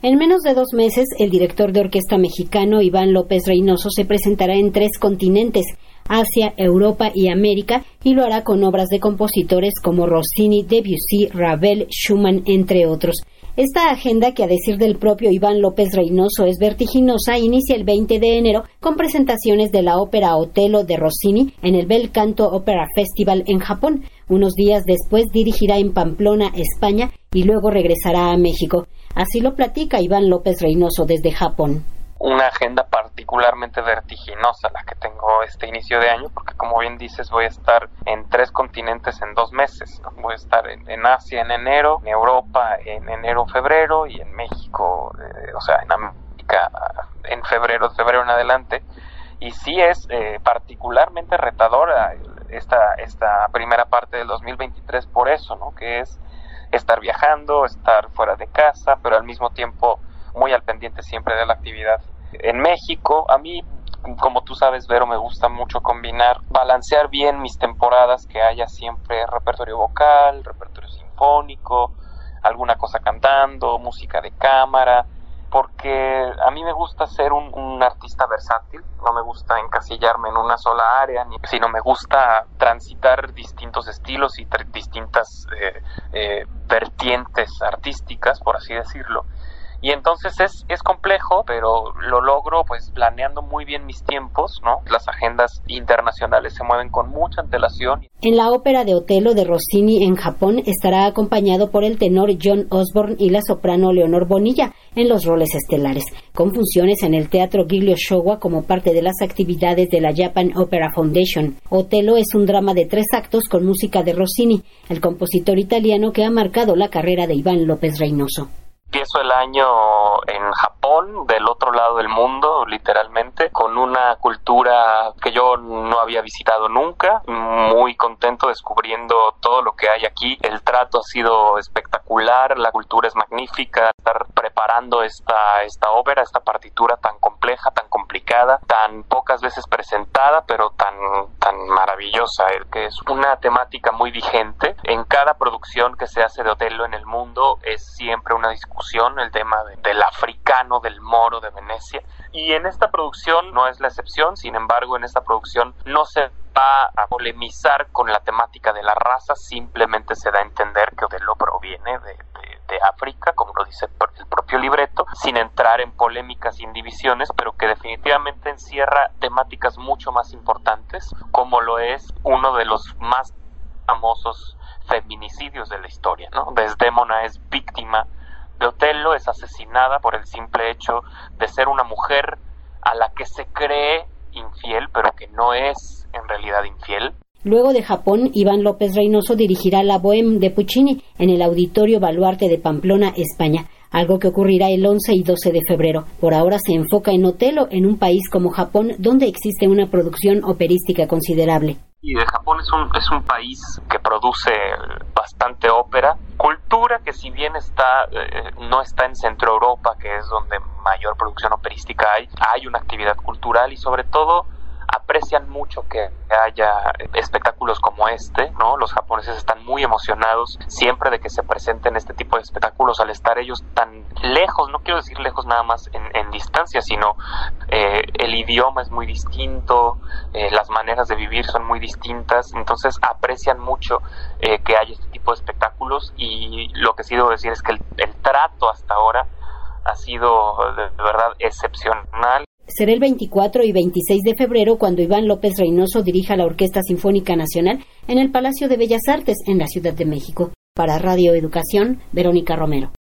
En menos de dos meses, el director de orquesta mexicano Iván López Reynoso se presentará en tres continentes, Asia, Europa y América, y lo hará con obras de compositores como Rossini, Debussy, Ravel, Schumann, entre otros. Esta agenda, que a decir del propio Iván López Reynoso es vertiginosa, inicia el 20 de enero con presentaciones de la ópera Otelo de Rossini en el Bel Canto Opera Festival en Japón. Unos días después dirigirá en Pamplona, España, y luego regresará a México. Así lo platica Iván López Reynoso desde Japón. Una agenda particularmente vertiginosa la que tengo este inicio de año, porque como bien dices, voy a estar en tres continentes en dos meses. Voy a estar en, Asia en enero, en Europa en enero, febrero y en México, eh, o sea, en América en febrero, febrero en adelante. Y sí es eh, particularmente retadora esta, esta primera parte del 2023 por eso, ¿no? Que es estar viajando, estar fuera de casa, pero al mismo tiempo muy al pendiente siempre de la actividad. En México, a mí, como tú sabes, Vero, me gusta mucho combinar, balancear bien mis temporadas, que haya siempre repertorio vocal, repertorio sinfónico, alguna cosa cantando, música de cámara, porque a mí me gusta ser un, artista versátil, no me gusta encasillarme en una sola área, sino me gusta transitar distintos estilos y distintas eh, eh, vertientes artísticas, por así decirlo. Y entonces es, es complejo, pero lo logro pues planeando muy bien mis tiempos, ¿no? Las agendas internacionales se mueven con mucha antelación. En la ópera de Otelo de Rossini en Japón estará acompañado por el tenor John Osborne y la soprano Leonor Bonilla en los roles estelares, con funciones en el Teatro Giglio Showa como parte de las actividades de la Japan Opera Foundation. Otelo es un drama de tres actos con música de Rossini, el compositor italiano que ha marcado la carrera de Iván López Reynoso. Empiezo el año en Japón, del otro lado del mundo, literalmente, con una cultura que yo no había visitado nunca, muy contento descubriendo todo lo que hay aquí. El trato ha sido espectacular, la cultura es magnífica, estar preparando esta, esta ópera, esta partitura tan compleja, tan tan pocas veces presentada, pero tan, tan maravillosa, que es una temática muy vigente. En cada producción que se hace de Otelo en el mundo es siempre una discusión el tema del africano, del moro de Venecia. Y en esta producción no es la excepción, sin embargo, en esta producción no se va a polemizar con la temática de la raza, simplemente se da a entender que Otelo proviene de África, como lo dice el propio libreto, sin entrar en polémicas sin divisiones, pero que definitivamente encierra temáticas mucho más importantes, como lo es uno de los más famosos feminicidios de la historia, ¿no? Desdémona es víctima de Otelo es asesinada por el simple hecho de ser una mujer a la que se cree infiel, pero que no es en realidad infiel. Luego de Japón, Iván López Reynoso dirigirá la Bohème de Puccini en el Auditorio Baluarte de Pamplona, España, algo que ocurrirá el 11 y 12 de febrero. Por ahora se enfoca en Otelo, en un país como Japón, donde existe una producción operística considerable. Y Japón es un, es un país que produce bastante ópera, cultura que si bien está eh, no está en Centro Europa, que es donde mayor producción operística hay, hay una actividad cultural y sobre todo aprecian mucho que haya espectáculos como este, ¿no? Los japoneses están muy emocionados siempre de que se presenten este tipo de espectáculos al estar ellos tan lejos, no quiero decir lejos nada más en, distancia, sino eh, el idioma es muy distinto, eh, las maneras de vivir son muy distintas, entonces aprecian mucho eh, que haya este tipo de espectáculos y lo que sí debo decir es que el, el trato hasta ahora ha sido de verdad excepcional Será el 24 y 26 de febrero cuando Iván López Reynoso dirija la Orquesta Sinfónica Nacional en el Palacio de Bellas Artes en la Ciudad de México. Para Radio Educación, Verónica Romero.